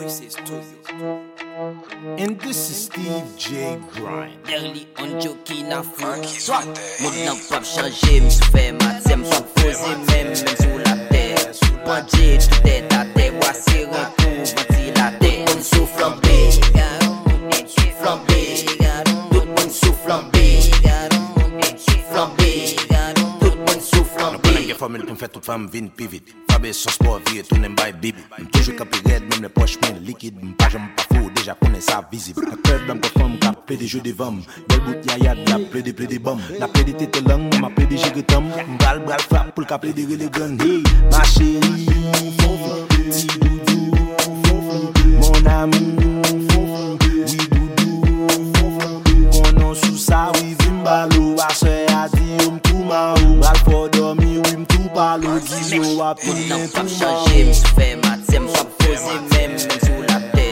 Voices Studio. And this is Steve J. Grind. Derli an joki na fou Soit Moun nan pap chanje M sou fe mat Se m pap pose men Men sou la te Panje tout e ta te Wase ren kou Vanti la te Moun sou flambe Flambe formil pou m fè tout fam vin pi vit Fabe son sport vie tou nem bay bibi M toujou kapi red men le poch men likid M pa jom pa fou. Deja konen sa vizib A krev dam kon fam ka ple de jou de vam Bel bout yayad la ple de ple de bam La ple de tete lang ma ple de jigotam M bral bal frap pou l ka ple de relegan Hey ma chéri Ti doudou Mon amou yon sou sa wiv im balo Aswe a di yon tou ma ou. Bal fo domi ou im tou palo Giz yo api yon tou ma ou. Mwen sou fe matem, sou ap pose men Mwen sou la te,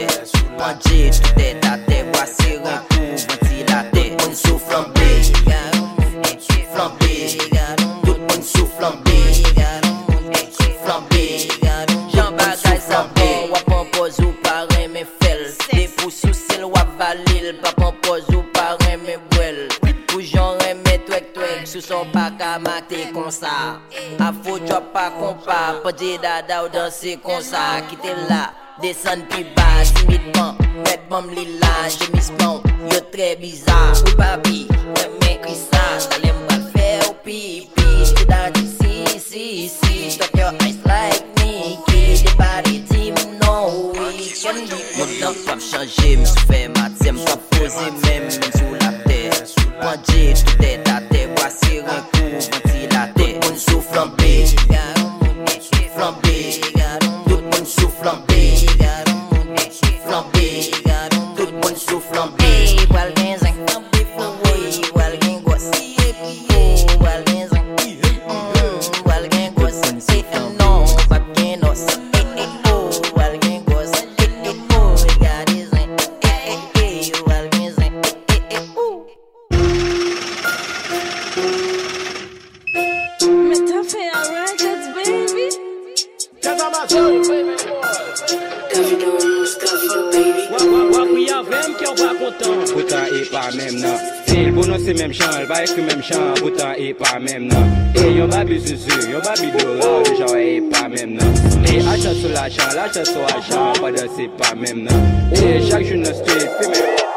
panje tout te ta te Wase renkou, mwen ti la te Mwen sou flambe, flambe. Tout mwen sou flambe, flambe. Jan bagay sa bon, wap an boz ou kon sa Afo drop pa kompa Podje dada ou danse kon sa Kite la, desan pi ba Simidman, redman li la Jemisman, yo tre bizar Ou babi, reme krisa Talem bal fe ou pipi. Jte da di si si si. Stop your eyes like me. depare di moun nan ou yi kon di Moun nan fap chanje, mi sou fe matè, m fap pose men men sou la tè Panje tout tè ta tè, wase renkou vanti la tè Tout moun sou flambe, tout moun sou flambe Boutan e pa mem nan Se Sil bonon se mem chan, l va ekri mem chan Boutan e pa mem nan E yon babi zuzu, yon babi dora Le jan e pa mem nan E achan sou la chan, la chan sou achan Pada se pa mem nan E chak joun nan street, pe mèm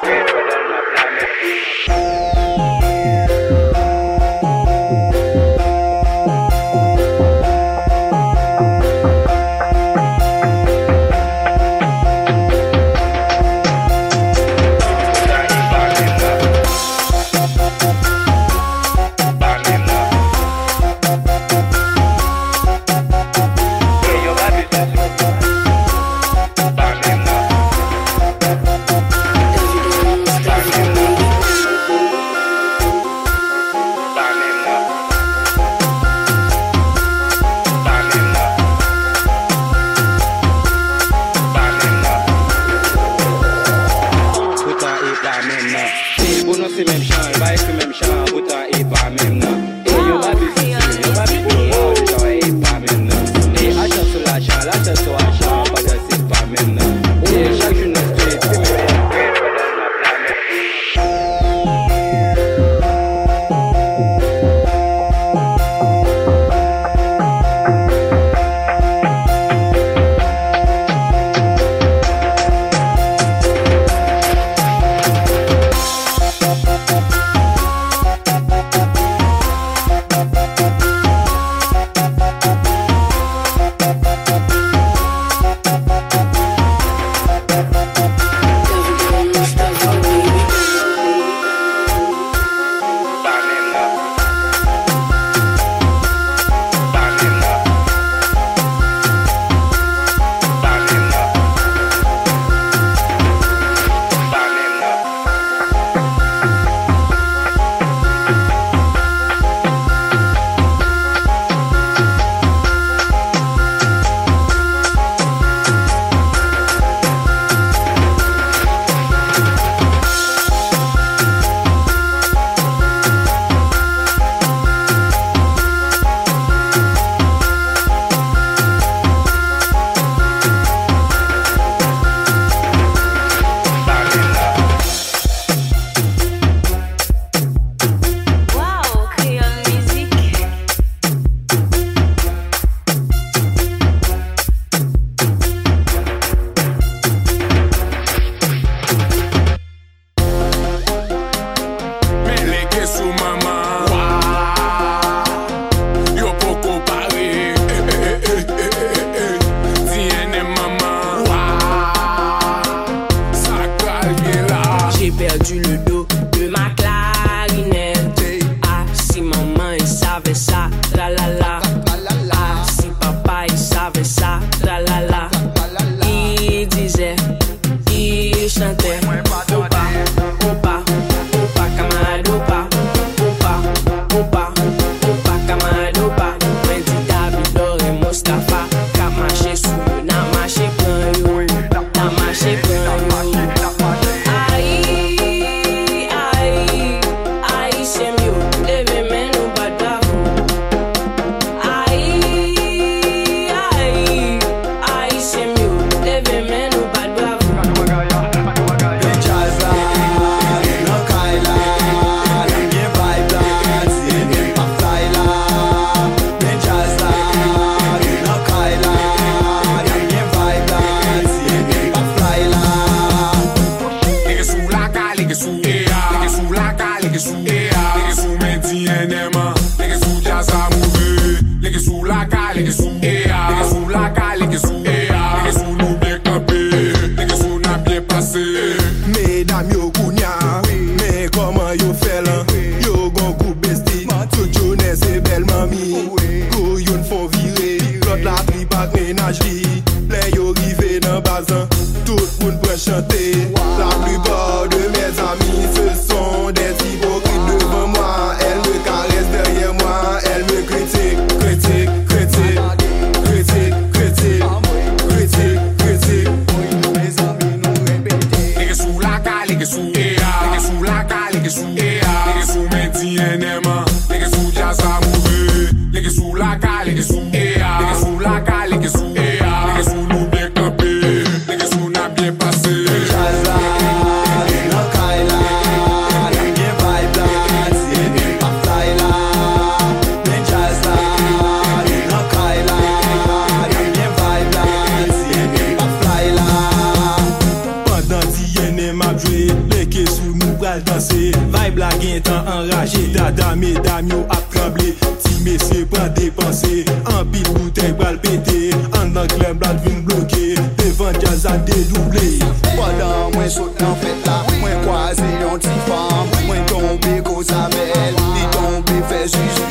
fèt la Mwen kwaze yon ti fam Mwen tombe kozamel Li tombe fè juju.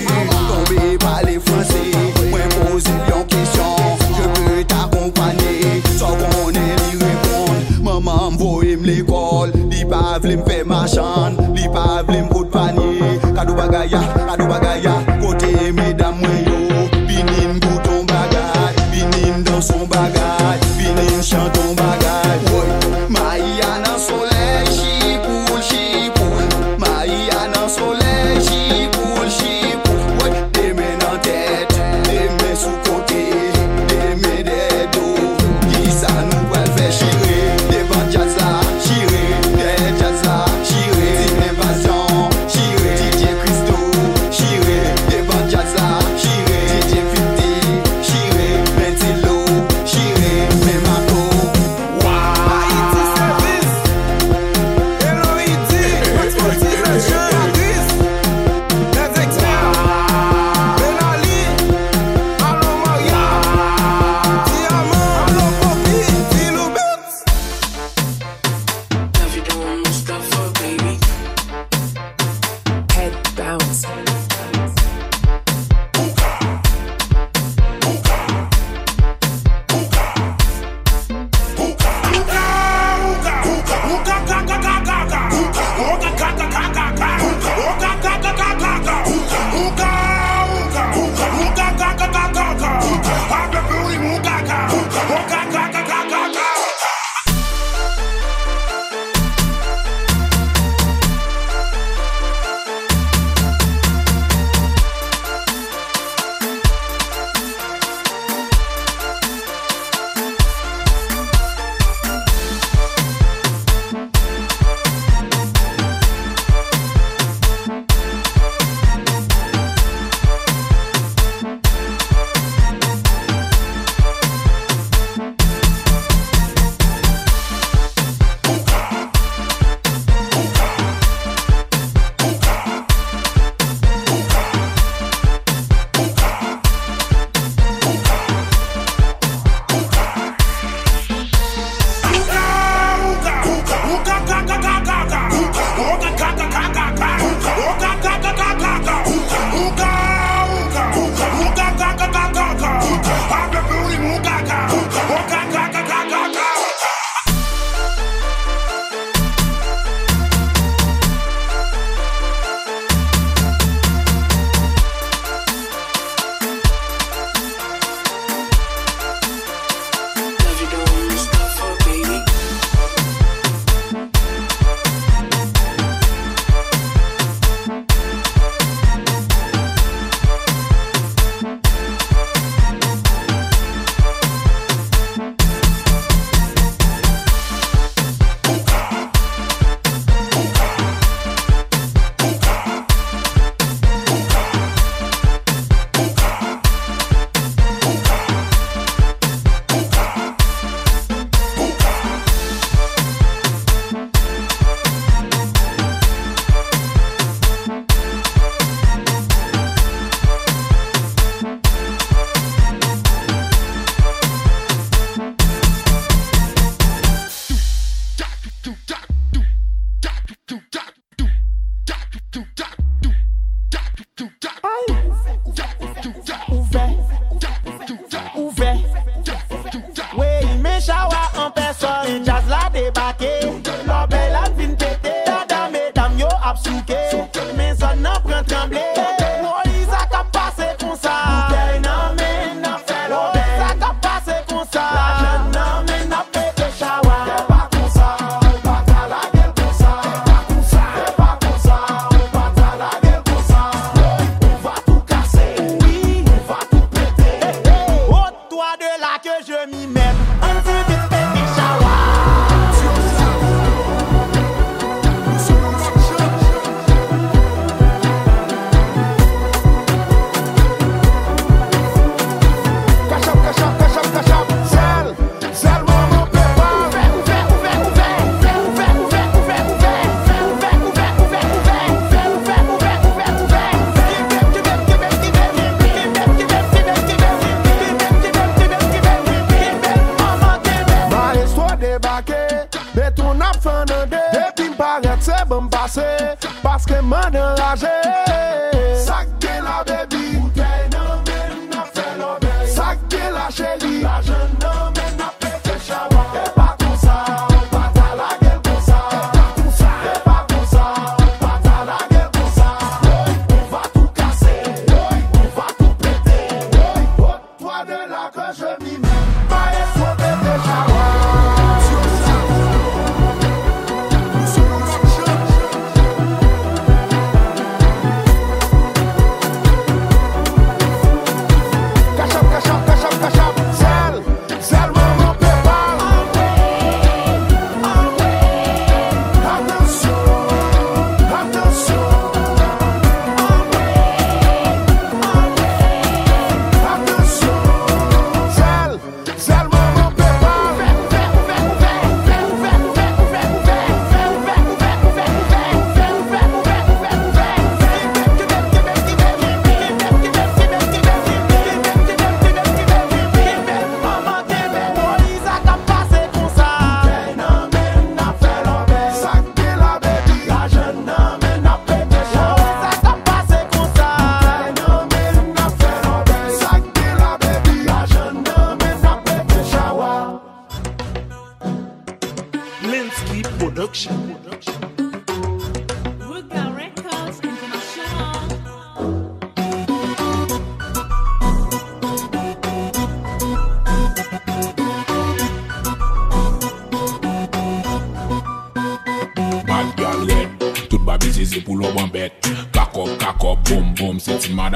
Tombe pale franse Mwen pose yon kisyon Je pe t'akompane Sò konen li repon Maman mvoye m l'ekol Li pa vle m fè machan Li pa vle m kout panye Kado bagaya.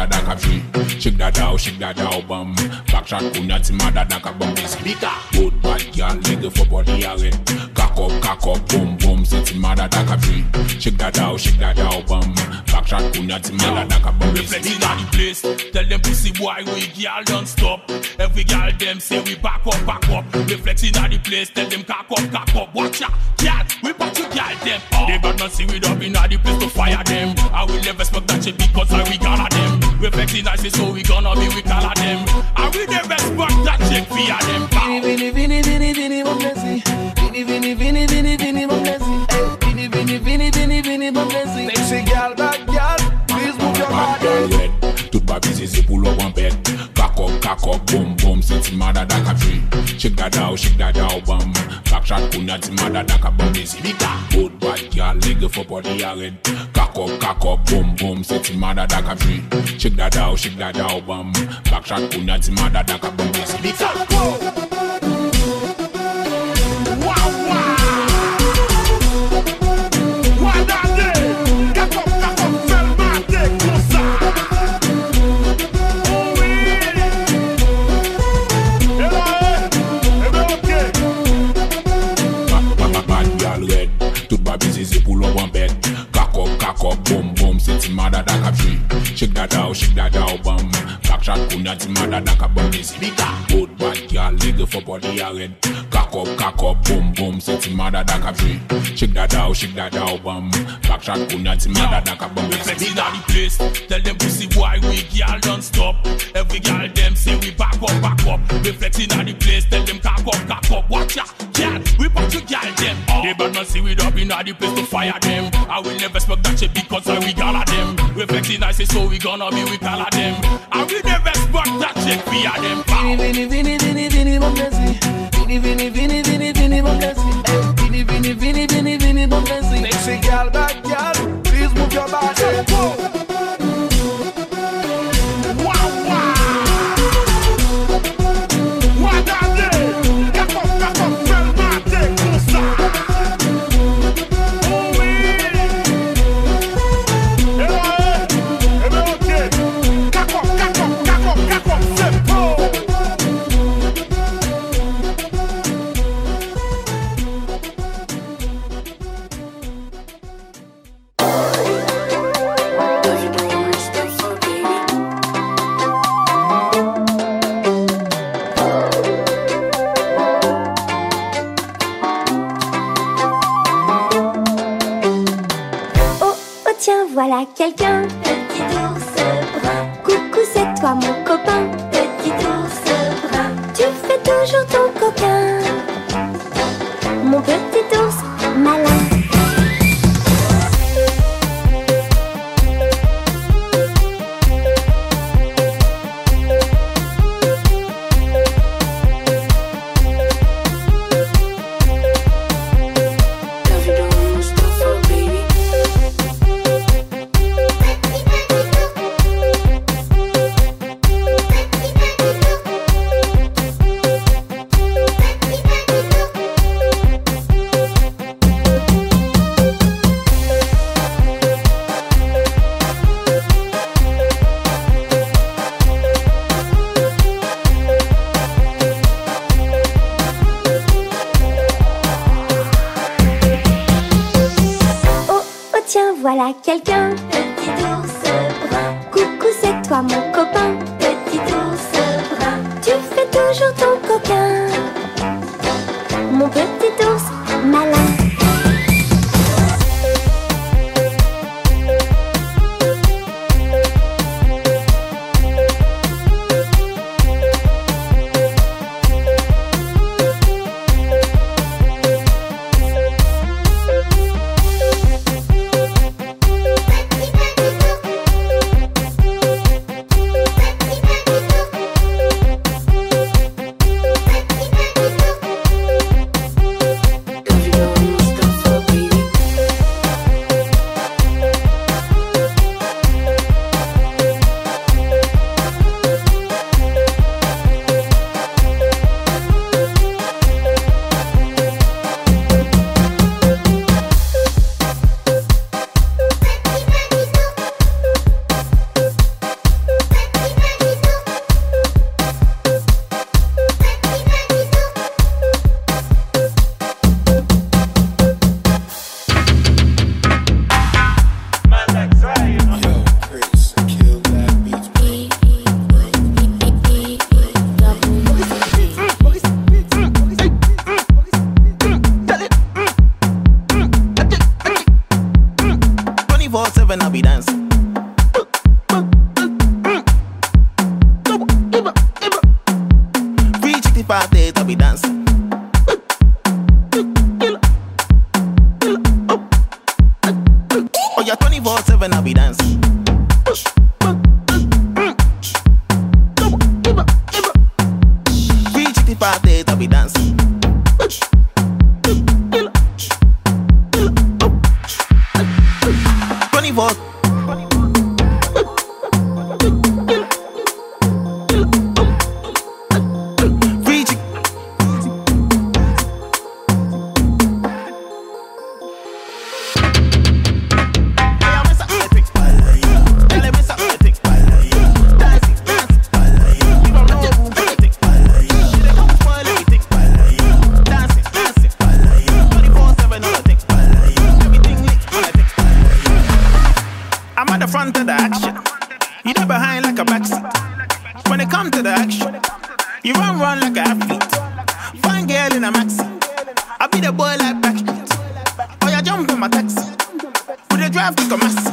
Se ti mada da kap jwi Shake that out, shake that out, bum Back shot kunya ti mada da kap bum busy Bika Good bad girl, leg for body a red Cock up, cock up, boom boom, se ti mada da kap jwi Shake that out, shake that out, bum Back shot kunya ti mada da kap bum busy Reflecting on the place. Tell them pussy boy we girl don't stop. Every girl them say we back up, back up. Reflecting on the place. Tell them cock up, cock up. Watch out, girl. We back to girl them. Oh. They bad not see we up in the place to fire them. I will never smoke that shit because I we gonna them. Reflecting I say so we gonna be we color them. I will never smoke that shit fear them. Pow. Vini, vini, vini, vini, mon blessing. Vini, vini, vini, vini, vini, mon blessing. Hey, vini, vini, vini, vini, vini, mon blessing. Sexy girl, bad girl, please move your Bad body. girl red, tout babi zizi pou lo bon bet Cock up, cock up, boom boom, se ti mada da kap jwi Shake that out, shake that out, bum Back shot kunya ti mada da kap bum busy Bika Good bad girl, leg for body a red Cock up, cock up, boom boom, se ti mada da kap jwi Shake that out, shake that out, bum. Back shot kunya ti mada da bum busy Bika Bad, Da kap bum busy. Bika Good bad girl, leg for body a Cock up, cock up, boom boom Se ti mada da kap jwi Shake that out, shake that out, bum Back shot kunya ti mada da kap bum busy Reflecting on the place. Tell them pussy boy we girl don't stop. Every girl them say we back up, back up. Reflecting on the place. Tell them cock up, cock up. Watch out, girl. We back to girl them. Oh. They better not see we up in the place to fire them. I will never smoke that shit because I we gala them. Reflecting I say so we gonna be we color them. I will never smoke that shit fear them. Vini, vini, vini, vini, voilà quelqu'un, petit ours brun. Coucou, c'est toi mon copain, petit ours brun. Tu fais toujours ton coquin, mon petit ours malin. You run run like a athlete. Fine girl in a maxi. I be the boy like Backstreet. Oh, you jump in my taxi. With the drive to Kumasi.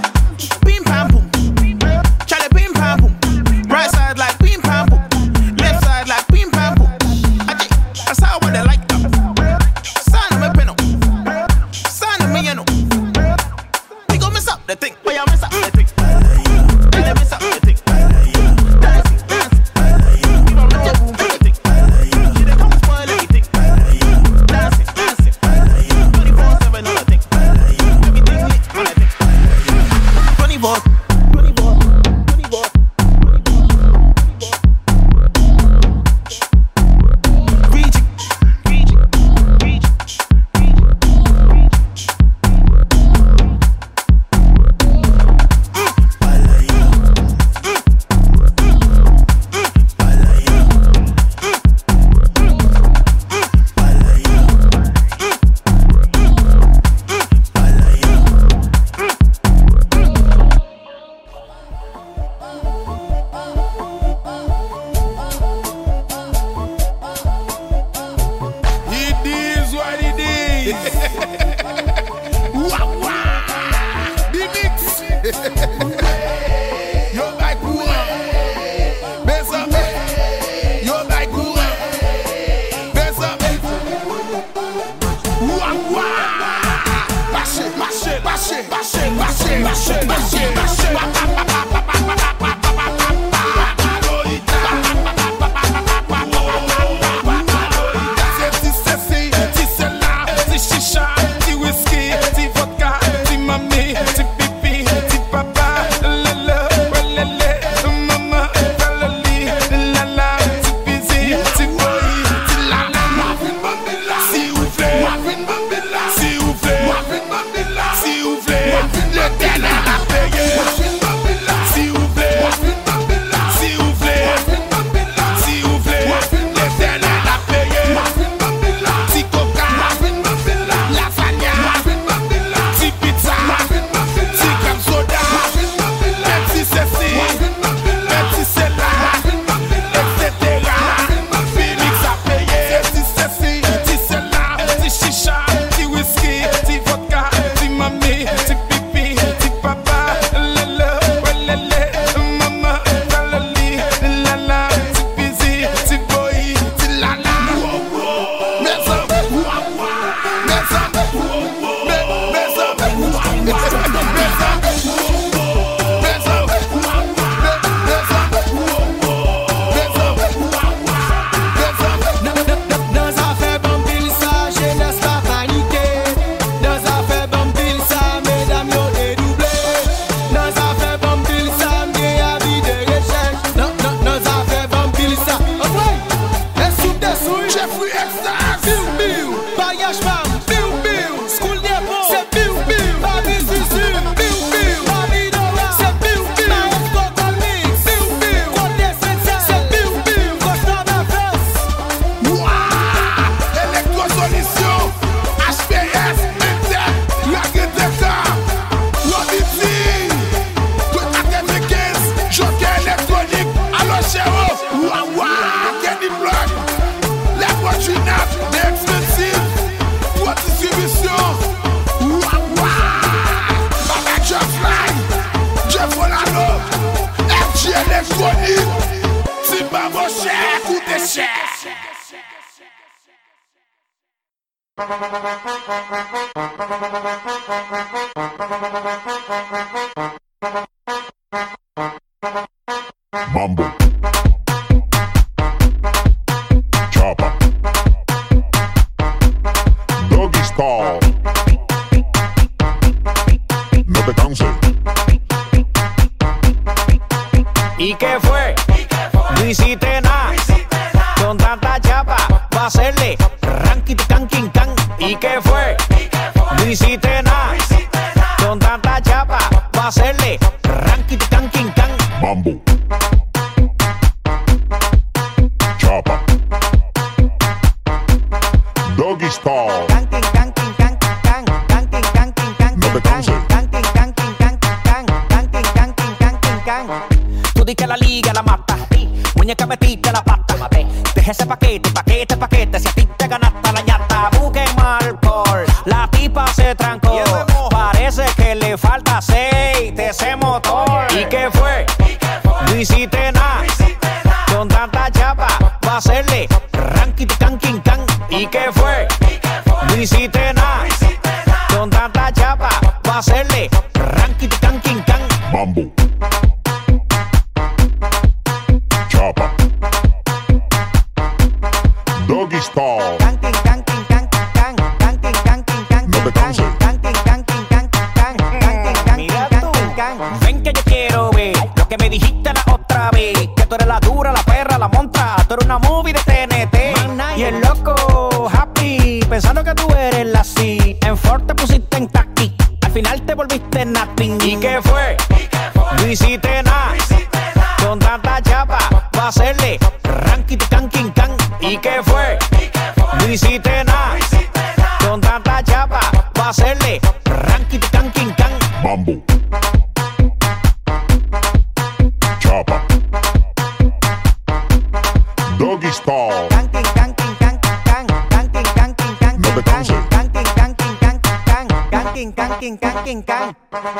hacerle.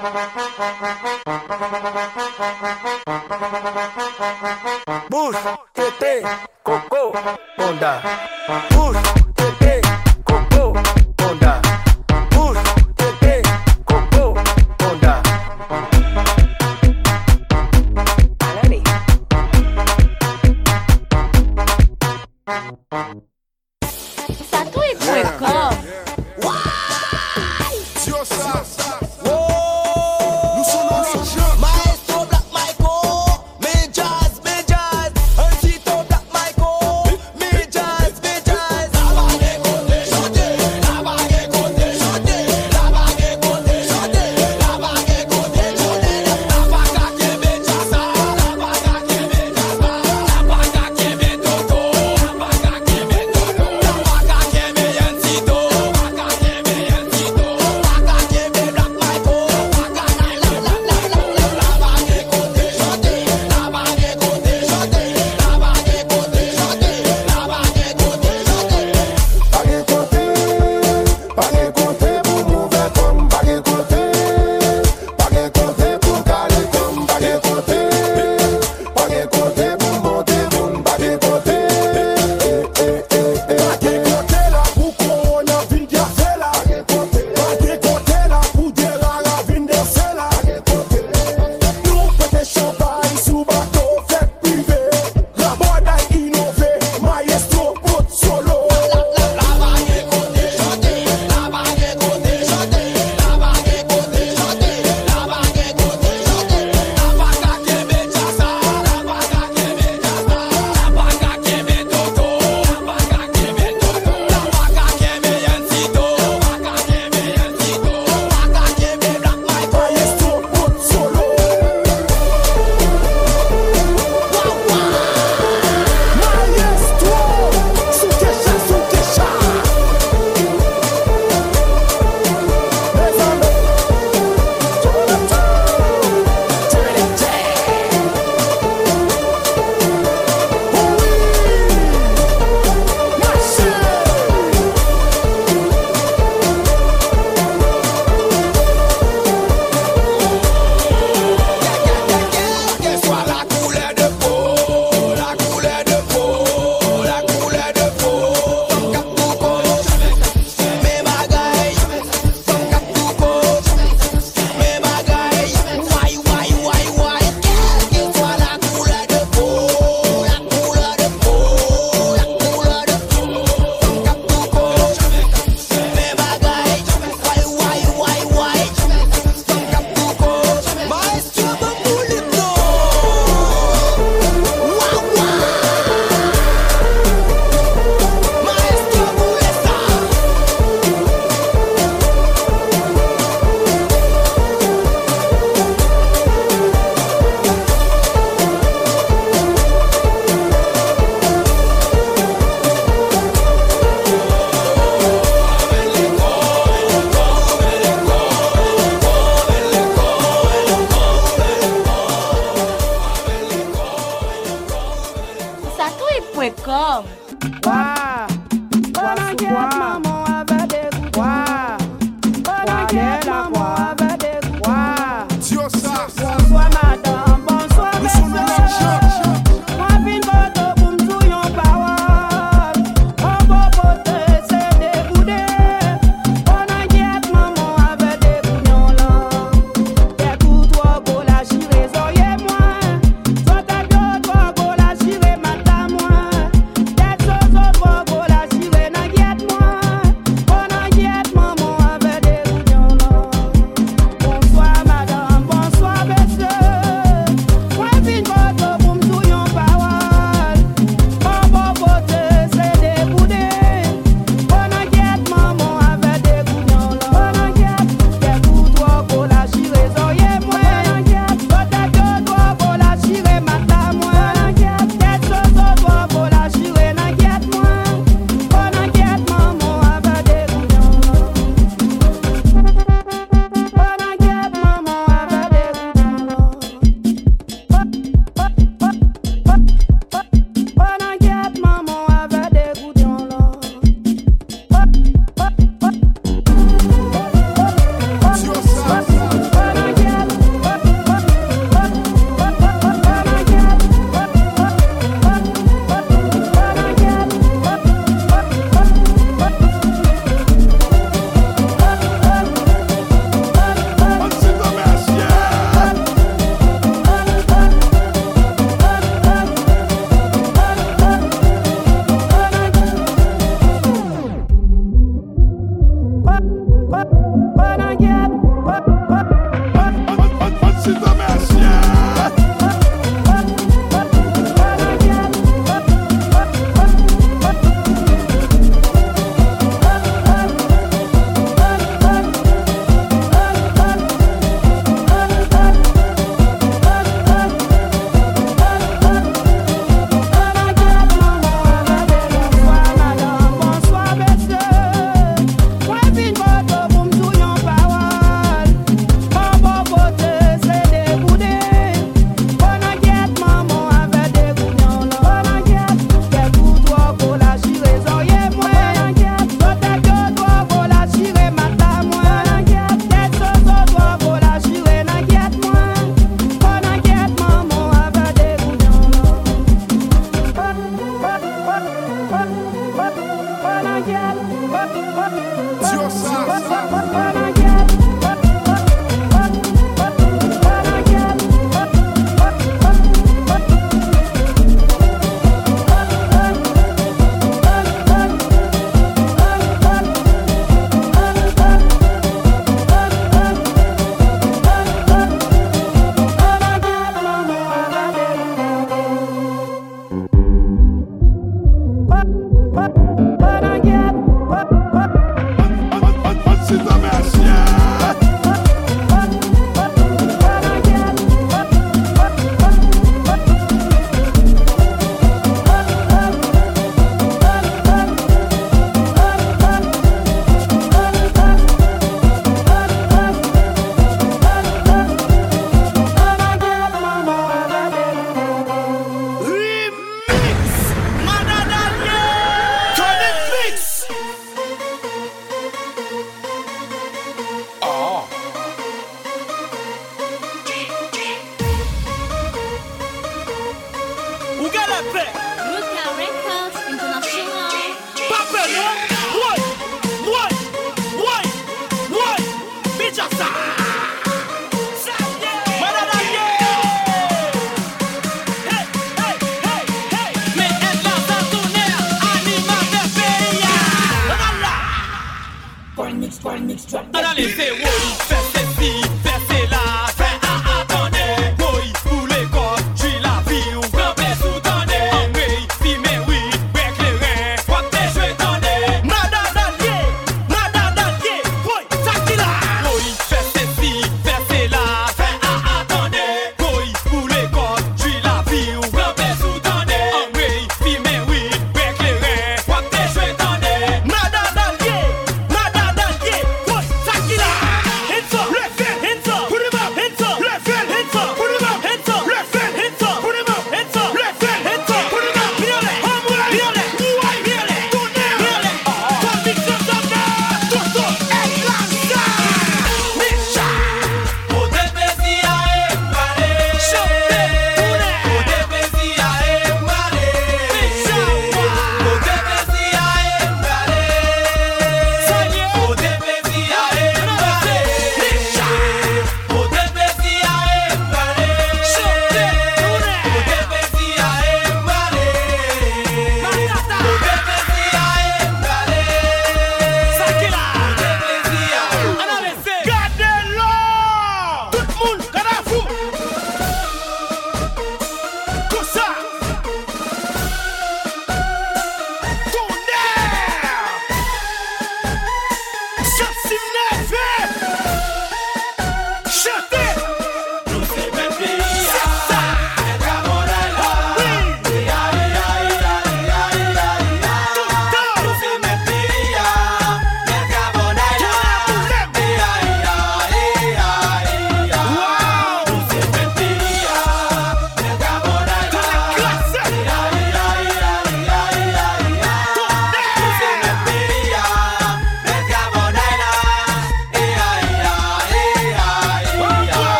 Thank you.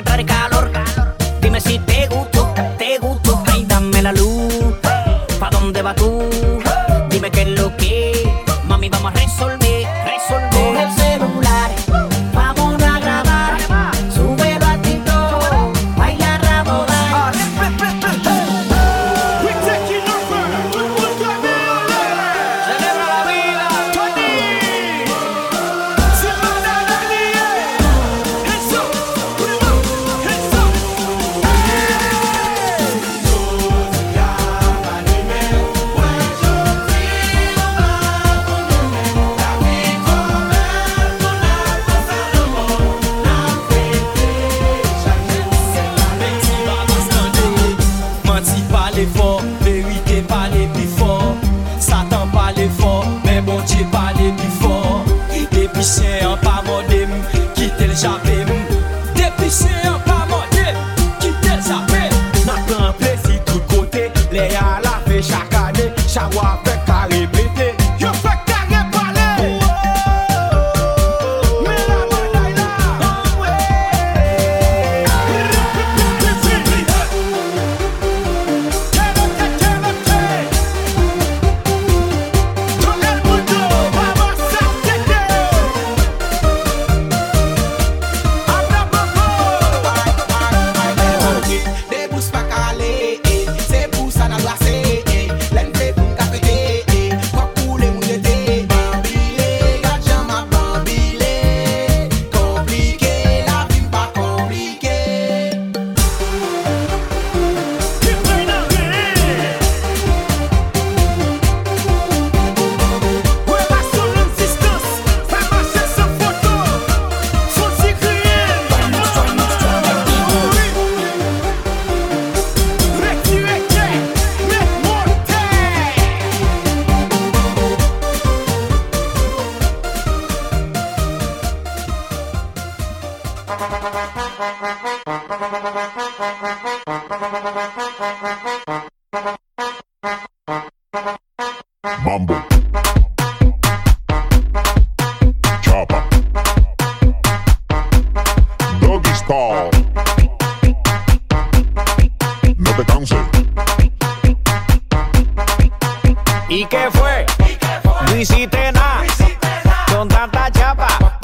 repertórica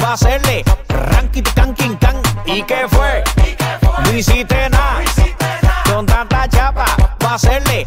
pa' hacerle ranking, ¿Y qué fue? No hiciste nada. Con tanta chapa, pa' hacerle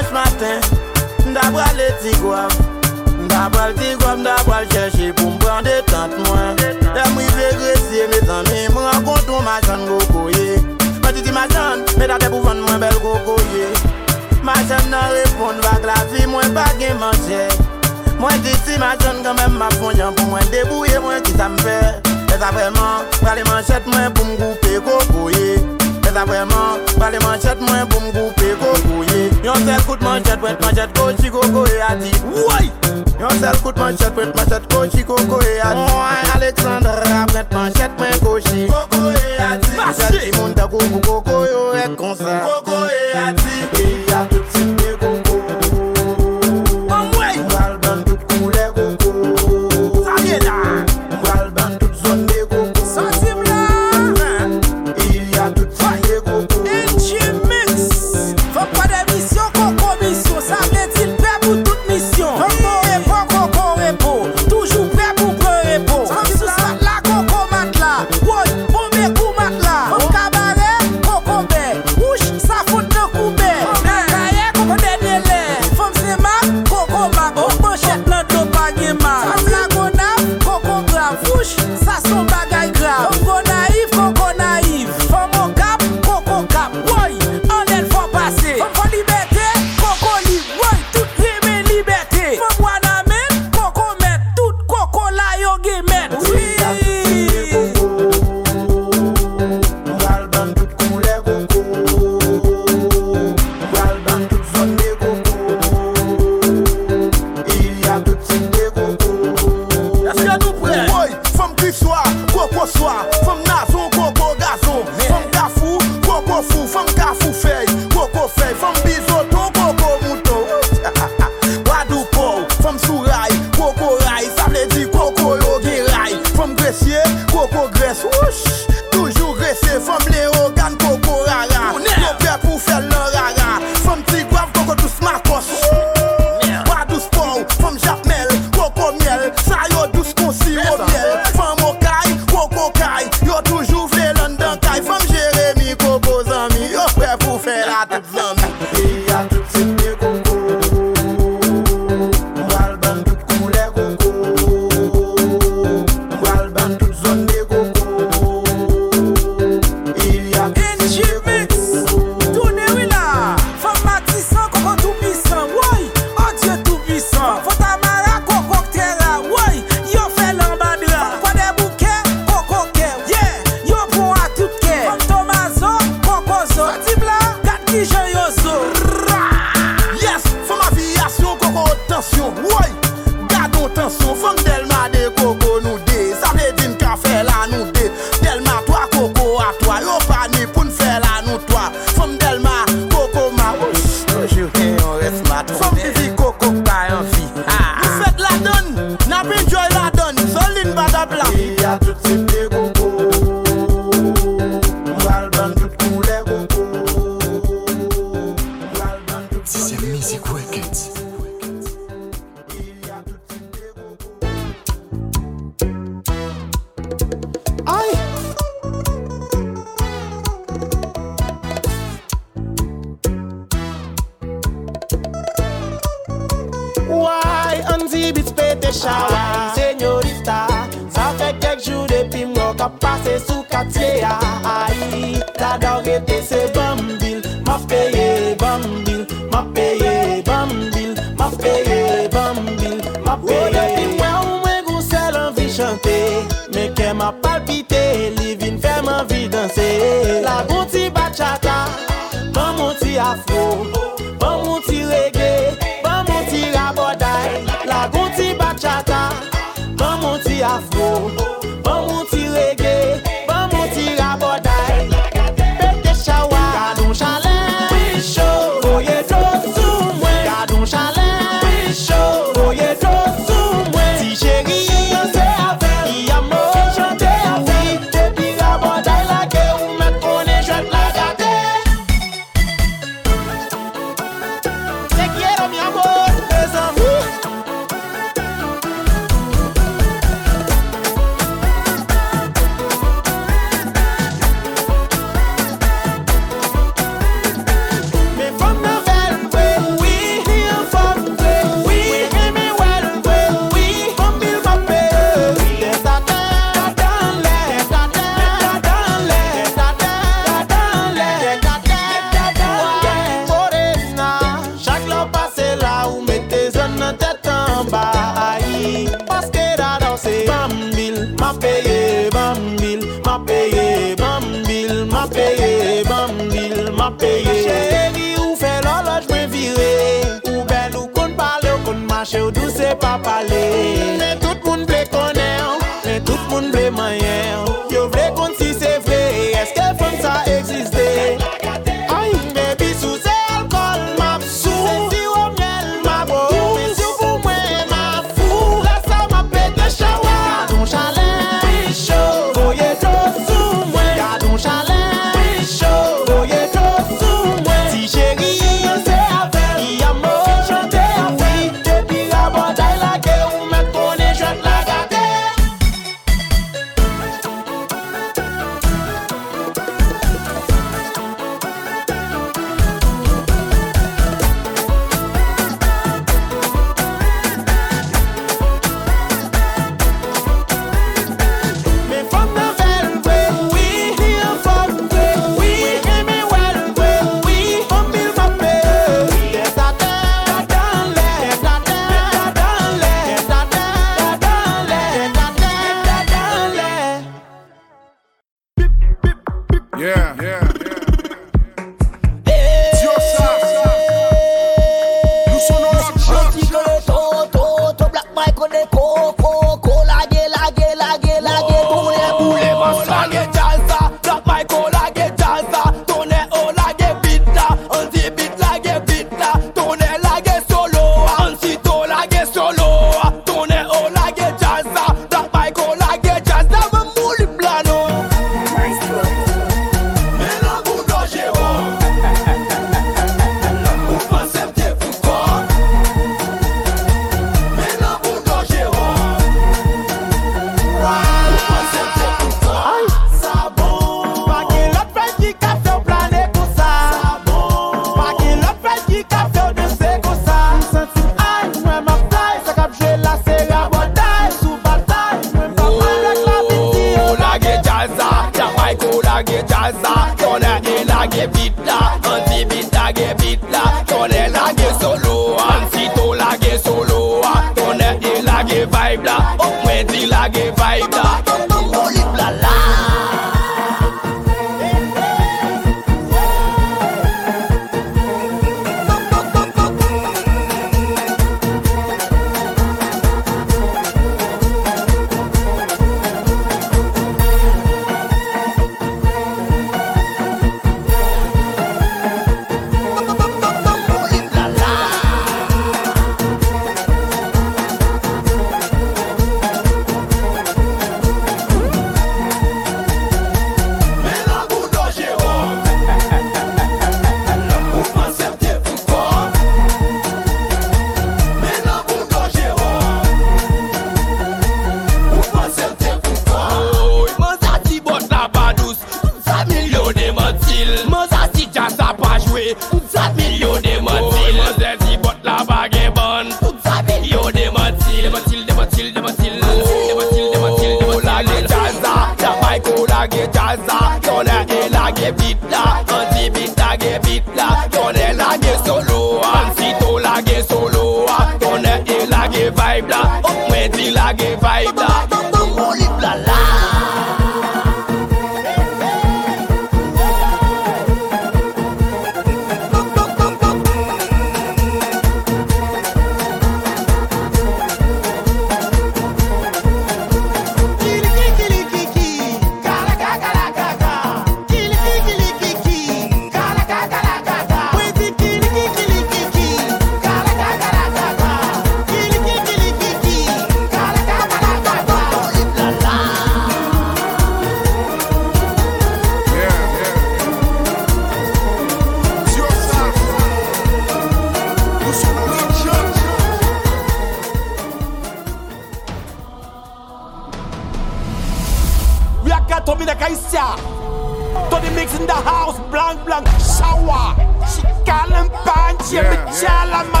punch, yeah, me chala matala.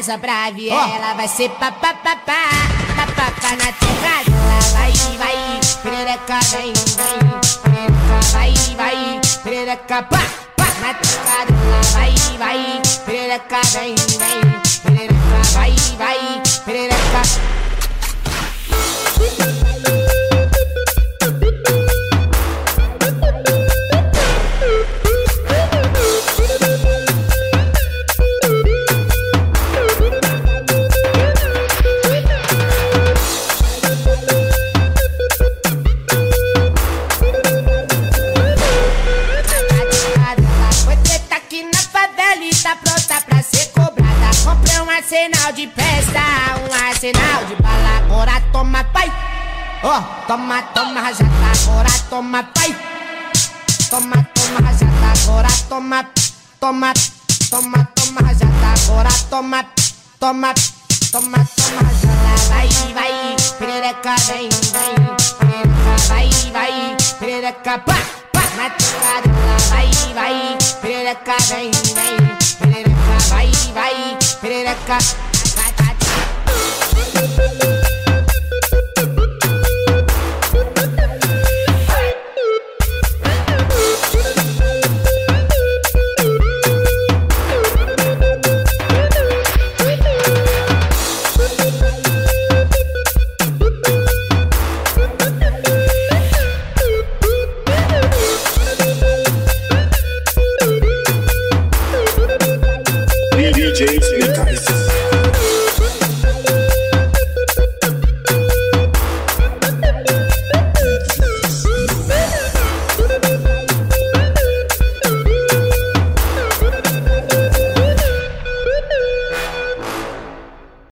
casa pra ver oh. ela vai ser papapá, papapá na tecla. Vai, vai, perereca vem, vem, vai, vai, perereca pá, pá na tecla. Vai, vai, perereca vem, vem.